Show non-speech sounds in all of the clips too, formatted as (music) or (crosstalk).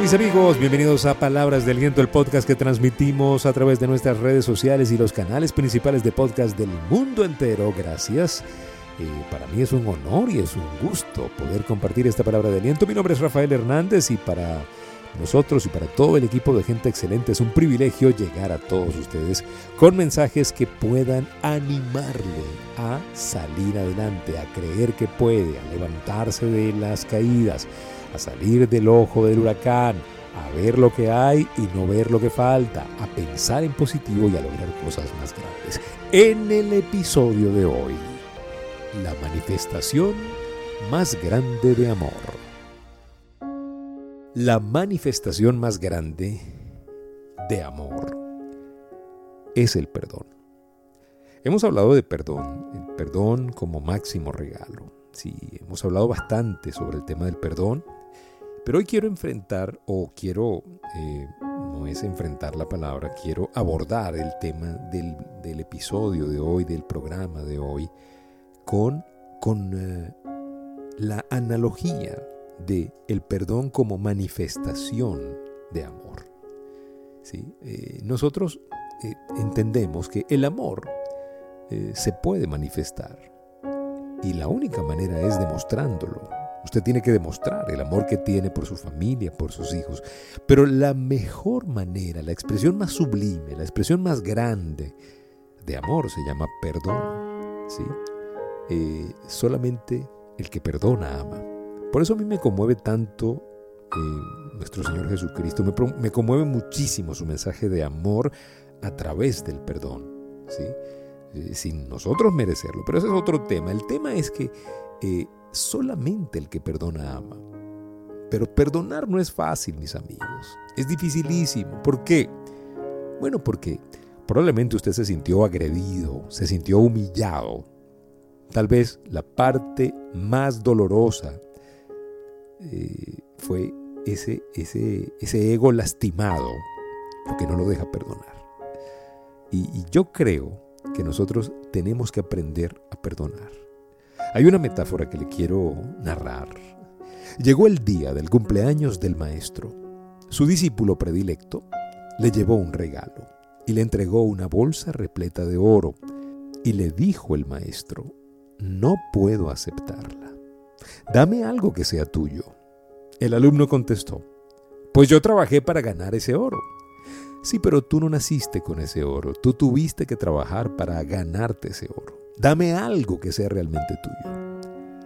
Mis amigos, bienvenidos a Palabras del Viento, el podcast que transmitimos a través de nuestras redes sociales y los canales principales de podcast del mundo entero. Gracias. Eh, para mí es un honor y es un gusto poder compartir esta palabra de aliento. Mi nombre es Rafael Hernández y para nosotros y para todo el equipo de gente excelente es un privilegio llegar a todos ustedes con mensajes que puedan animarle a salir adelante, a creer que puede, a levantarse de las caídas a salir del ojo del huracán, a ver lo que hay y no ver lo que falta, a pensar en positivo y a lograr cosas más grandes. En el episodio de hoy, la manifestación más grande de amor. La manifestación más grande de amor es el perdón. Hemos hablado de perdón, el perdón como máximo regalo. Sí, hemos hablado bastante sobre el tema del perdón pero hoy quiero enfrentar, o quiero, eh, no es enfrentar la palabra, quiero abordar el tema del, episodio de hoy, del programa de hoy, con, con eh, la analogía de el perdón como manifestación de amor. ¿Sí? Eh, nosotros entendemos que el amor se puede manifestar y la única manera es demostrándolo Usted tiene que demostrar el amor que tiene por su familia, por sus hijos. Pero la mejor manera, la expresión más sublime, la expresión más grande de amor se llama perdón. ¿sí? Eh, solamente el que perdona ama. Por eso a mí me conmueve tanto eh, nuestro Señor Jesucristo. Me, conmueve muchísimo su mensaje de amor a través del perdón. ¿sí? Eh, sin nosotros merecerlo. Pero ese es otro tema. El tema es que solamente el que perdona ama. Pero perdonar no es fácil, mis amigos. Es dificilísimo. ¿Por qué? Bueno, porque probablemente usted se sintió agredido, se sintió humillado. Tal vez la parte más dolorosa eh, fue ese, ese, ese ego lastimado, lo que no lo deja perdonar. y yo creo que nosotros tenemos que aprender a perdonar. Hay una metáfora que le quiero narrar. Llegó el día del cumpleaños del maestro. Su discípulo predilecto le llevó un regalo y le entregó una bolsa repleta de oro. Y le dijo el maestro, no puedo aceptarla. Dame algo que sea tuyo. El alumno contestó, pues yo trabajé para ganar ese oro. Sí, pero tú no naciste con ese oro, tú tuviste que trabajar para ganarte ese oro. Dame algo que sea realmente tuyo.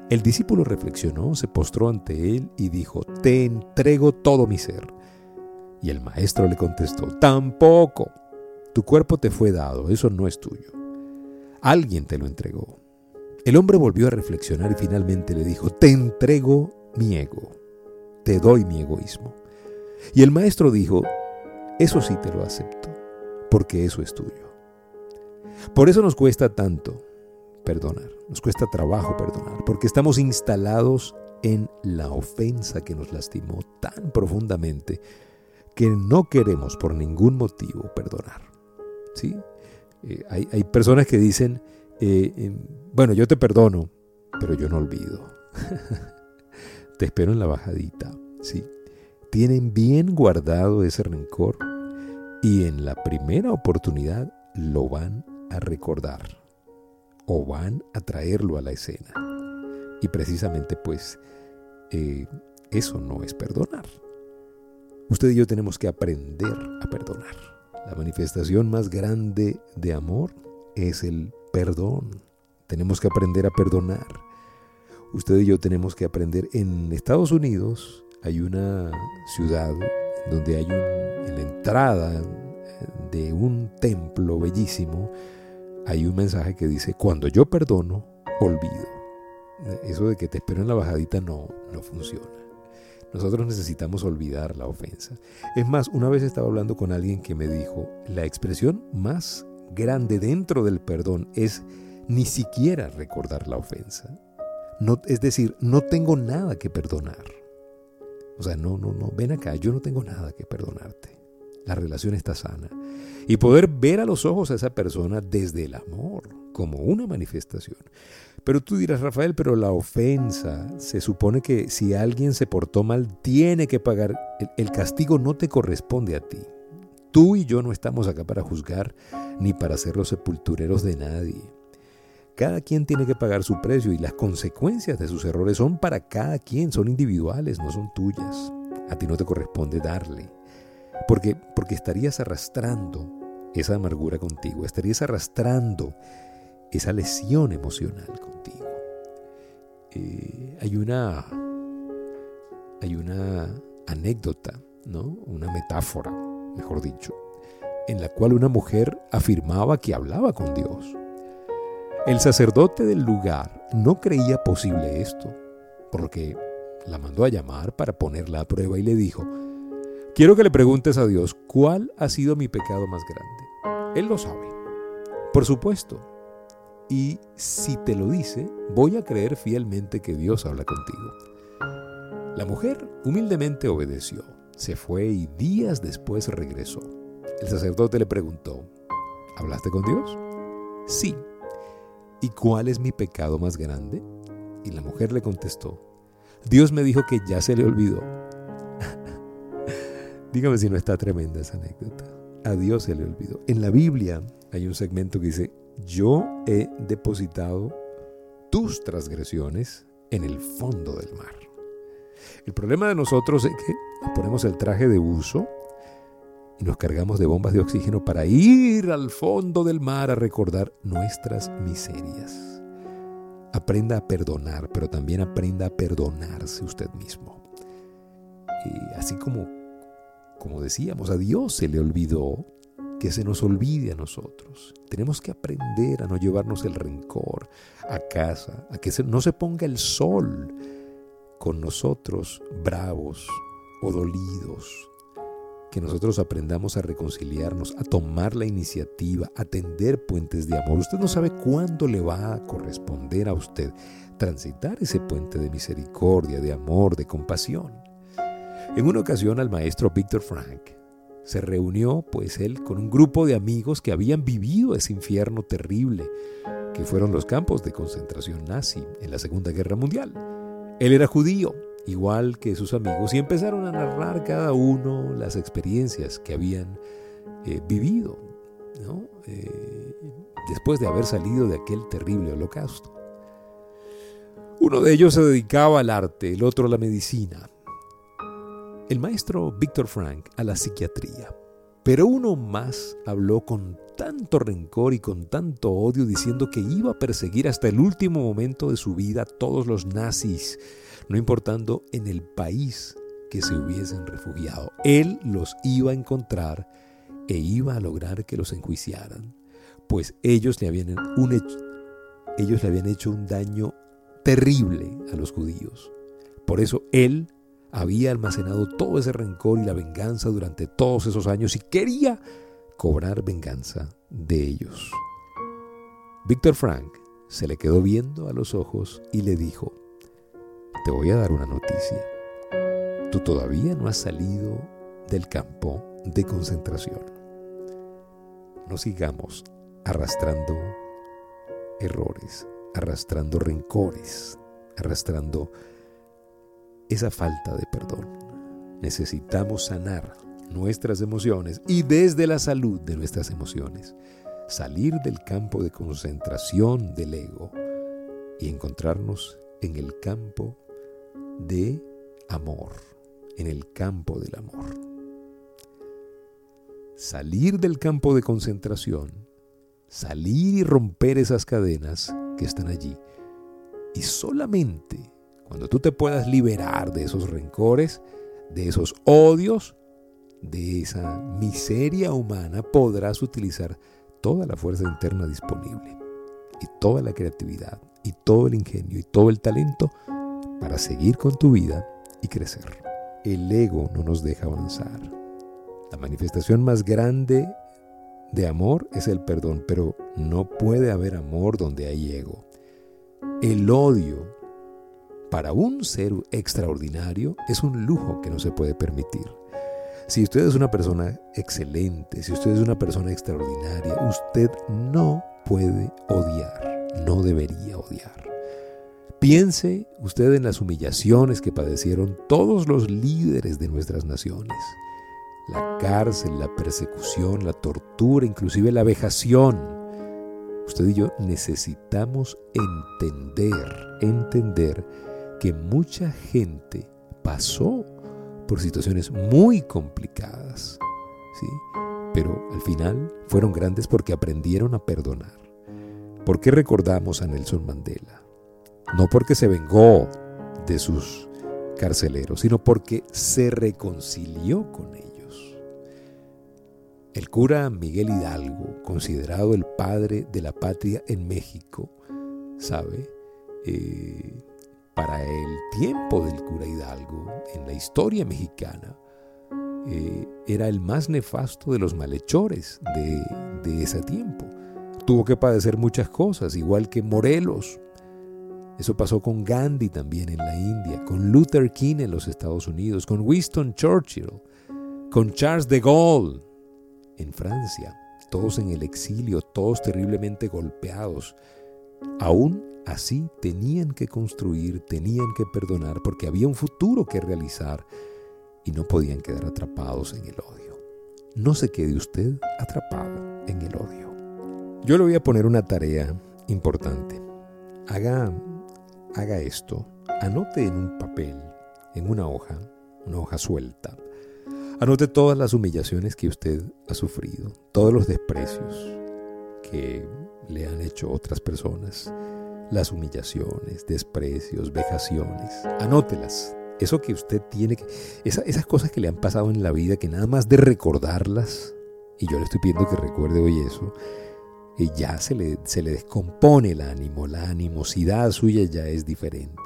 El discípulo reflexionó, se postró ante él y dijo, Te entrego todo mi ser. Y el maestro le contestó, Tampoco. Tu cuerpo te fue dado, eso no es tuyo. Alguien te lo entregó. El hombre volvió a reflexionar y finalmente le dijo, Te entrego mi ego, te doy mi egoísmo. Y el maestro dijo, Eso sí te lo acepto, porque eso es tuyo. Por eso nos cuesta tanto perdonar. Nos cuesta trabajo perdonar porque estamos instalados en la ofensa que nos lastimó tan profundamente que no queremos por ningún motivo perdonar. ¿Sí? Eh, hay, personas que dicen, eh, em, bueno, yo te perdono, pero yo no olvido. (laughs) te espero en la bajadita. ¿sí? Tienen bien guardado ese rencor y en la primera oportunidad lo van a recordar o van a traerlo a la escena. Y precisamente pues eh, eso no es perdonar. Usted y yo tenemos que aprender a perdonar. La manifestación más grande de amor es el perdón. Tenemos que aprender a perdonar. Usted y yo tenemos que aprender. En Estados Unidos hay una ciudad donde hay en la entrada de un templo bellísimo hay un mensaje que dice, cuando yo perdono, olvido. Eso de que te espero en la bajadita no, no funciona. Nosotros necesitamos olvidar la ofensa. Es más, una vez estaba hablando con alguien que me dijo, la expresión más grande dentro del perdón es ni siquiera recordar la ofensa. Es decir, no tengo nada que perdonar. O sea, no, no, no, ven acá, yo no tengo nada que perdonarte. La relación está sana y poder ver a los ojos a esa persona desde el amor, como una manifestación. Pero tú dirás, Rafael, pero la ofensa, se supone que si alguien se portó mal, tiene que pagar. El, castigo no te corresponde a ti. Tú y yo no estamos acá para juzgar ni para ser los sepultureros de nadie. Cada quien tiene que pagar su precio y las consecuencias de sus errores son para cada quien, son individuales, no son tuyas. A ti no te corresponde darle. Porque, porque estarías arrastrando esa amargura contigo, estarías arrastrando esa lesión emocional contigo. Eh, hay una hay una anécdota, ¿no? Una metáfora, mejor dicho, en la cual una mujer afirmaba que hablaba con Dios. El sacerdote del lugar no creía posible esto, por lo que la mandó a llamar para ponerla a prueba y le dijo, quiero que le preguntes a Dios cuál ha sido mi pecado más grande. Él lo sabe. Por supuesto, y si te lo dice, voy a creer fielmente que Dios habla contigo. La mujer humildemente obedeció, se fue y días después regresó. El sacerdote le preguntó, ¿hablaste con Dios? Sí. ¿Y cuál es mi pecado más grande? Y la mujer le contestó, Dios me dijo que ya se le olvidó. Dígame si no está tremenda esa anécdota. A Dios se le olvidó. En la Biblia hay un segmento que dice, yo he depositado tus transgresiones en el fondo del mar. El problema de nosotros es que nos ponemos el traje de uso y nos cargamos de bombas de oxígeno para ir al fondo del mar a recordar nuestras miserias. Aprenda a perdonar, pero también aprenda a perdonarse usted mismo. Y así como, como decíamos, a Dios se le olvidó que se nos olvide a nosotros. Tenemos que aprender a no llevarnos el rencor a casa, a que no se ponga el sol con nosotros bravos o dolidos. Que nosotros aprendamos a reconciliarnos, a tomar la iniciativa, a tender puentes de amor. Usted no sabe cuándo le va a corresponder a usted transitar ese puente de misericordia, de amor, de compasión. En una ocasión al maestro Víctor Frank se reunió pues él con un grupo de amigos que habían vivido ese infierno terrible que fueron los campos de concentración nazi en la Segunda Guerra Mundial. Él era judío, igual que sus amigos, y empezaron a narrar cada uno las experiencias que habían eh, vivido eh, después de haber salido de aquel terrible holocausto. Uno de ellos se dedicaba al arte, el otro a la medicina, el maestro Víctor Frank a la psiquiatría. Pero uno más habló con tanto rencor y con tanto odio diciendo que iba a perseguir hasta el último momento de su vida a todos los nazis, no importando en el país que se hubiesen refugiado. Él los iba a encontrar e iba a lograr que los enjuiciaran, pues ellos le habían, un ellos le habían hecho un daño terrible a los judíos. Por eso él había almacenado todo ese rencor y la venganza durante todos esos años y quería cobrar venganza de ellos. Víctor Frank se le quedó viendo a los ojos y le dijo, te voy a dar una noticia. Tú todavía no has salido del campo de concentración. No sigamos arrastrando errores, arrastrando rencores, arrastrando esa falta de perdón. Necesitamos sanar nuestras emociones y desde la salud de nuestras emociones, salir del campo de concentración del ego y encontrarnos en el campo de amor, en el campo del amor. Salir del campo de concentración, salir y romper esas cadenas que están allí y solamente cuando tú te puedas liberar de esos rencores, de esos odios, de esa miseria humana, podrás utilizar toda la fuerza interna disponible y toda la creatividad y todo el ingenio y todo el talento para seguir con tu vida y crecer. El ego no nos deja avanzar. La manifestación más grande de amor es el perdón, pero no puede haber amor donde hay ego. El odio para un ser extraordinario es un lujo que no se puede permitir. Si usted es una persona excelente, si usted es una persona extraordinaria, usted no puede odiar, no debería odiar. Piense usted en las humillaciones que padecieron todos los líderes de nuestras naciones. La cárcel, la persecución, la tortura, inclusive la vejación. Usted y yo necesitamos entender, entender que mucha gente pasó por situaciones muy complicadas, ¿sí? pero al final fueron grandes porque aprendieron a perdonar. ¿Por qué recordamos a Nelson Mandela? No porque se vengó de sus carceleros, sino porque se reconcilió con ellos. El cura Miguel Hidalgo, considerado el padre de la patria en México, ¿sabe? Eh, para el tiempo del cura Hidalgo, en la historia mexicana, eh, era el más nefasto de los malhechores de, de ese tiempo. Tuvo que padecer muchas cosas, igual que Morelos. Eso pasó con Gandhi también en la India, con Luther King en los Estados Unidos, con Winston Churchill, con Charles de Gaulle en Francia, todos en el exilio, todos terriblemente golpeados. Aún Así tenían que construir, tenían que perdonar, porque había un futuro que realizar y no podían quedar atrapados en el odio. No se quede usted atrapado en el odio. Yo le voy a poner una tarea importante. Haga, haga esto. Anote en un papel, en una hoja, una hoja suelta. Anote todas las humillaciones que usted ha sufrido, todos los desprecios que le han hecho otras personas las humillaciones, desprecios, vejaciones. Anótelas. Eso que usted tiene que... esas cosas que le han pasado en la vida, que nada más de recordarlas, y yo le estoy pidiendo que recuerde hoy eso, y ya se le, se le descompone el ánimo, la animosidad suya ya es diferente.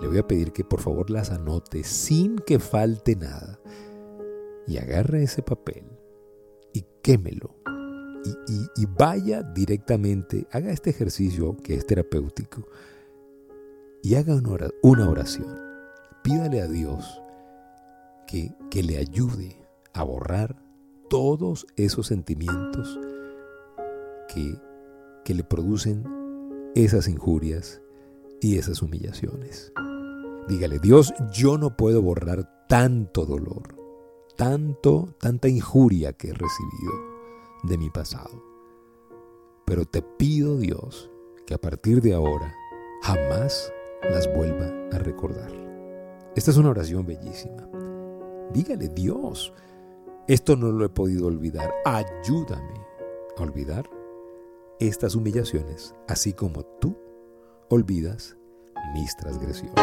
Le voy a pedir que por favor las anote sin que falte nada. Y agarre ese papel y quémelo y, vaya directamente, haga este ejercicio que es terapéutico y haga una oración. Pídale a Dios que, que le ayude a borrar todos esos sentimientos que, que le producen esas injurias y esas humillaciones. Dígale, Dios, yo no puedo borrar tanto dolor, tanto, tanta injuria que he recibido de mi pasado. Pero te pido, Dios, que a partir de ahora jamás las vuelva a recordar. Esta es una oración bellísima. Dígale, Dios, esto no lo he podido olvidar. Ayúdame a olvidar estas humillaciones, así como tú olvidas mis transgresiones.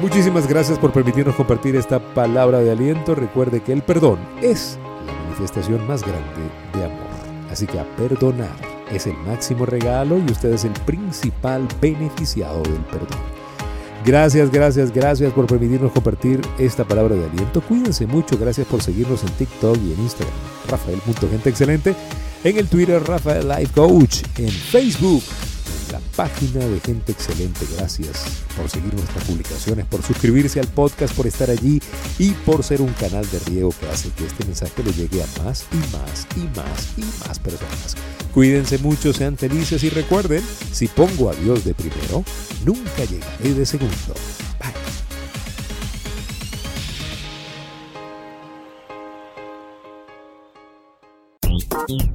Muchísimas gracias por permitirnos compartir esta palabra de aliento. Recuerde que el perdón es la manifestación más grande de amor. Así que a perdonar es el máximo regalo y usted es el principal beneficiado del perdón. Gracias, gracias, gracias por permitirnos compartir esta palabra de aliento. Cuídense mucho, gracias por seguirnos en TikTok y en Instagram. Rafael.gente excelente. En el Twitter, Rafael Life Coach. En Facebook, la página de Gente Excelente. Gracias por seguir nuestras publicaciones, por suscribirse al podcast, por estar allí y por ser un canal de riego que hace que este mensaje le llegue a más y más y más y más personas. Cuídense mucho, sean felices y recuerden, si pongo a Dios de primero, nunca llegaré de segundo.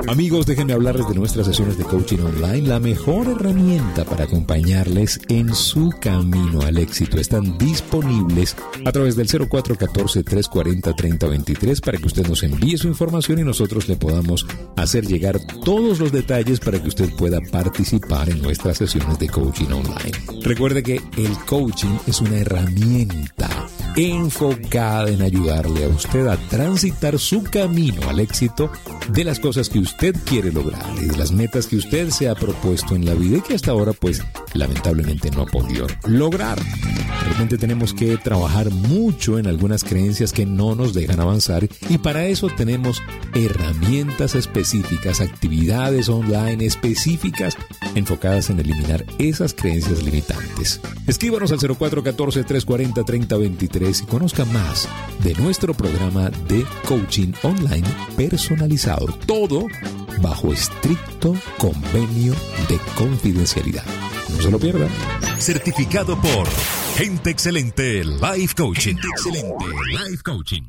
Amigos, déjenme hablarles de nuestras sesiones de coaching online, la mejor herramienta para acompañarles en su camino al éxito. Están disponibles a través del 0414-340-3023 para que usted nos envíe su información y nosotros le podamos hacer llegar todos los detalles para que usted pueda participar en nuestras sesiones de coaching online. Recuerde que el coaching es una herramienta enfocada en ayudarle a usted a transitar su camino al éxito de las cosas que usted quiere lograr y de las metas que usted se ha propuesto en la vida y que hasta ahora pues lamentablemente no ha podido lograr. Realmente tenemos que trabajar mucho en algunas creencias que no nos dejan avanzar y para eso tenemos herramientas específicas, actividades online específicas enfocadas en eliminar esas creencias limitantes. Escríbanos al 0414-340-3023 y conozca más de nuestro programa de coaching online personalizado. Todo bajo estricto convenio de confidencialidad. No se lo pierda. Certificado por Gente Excelente Life Coaching. Gente Excelente Life Coaching.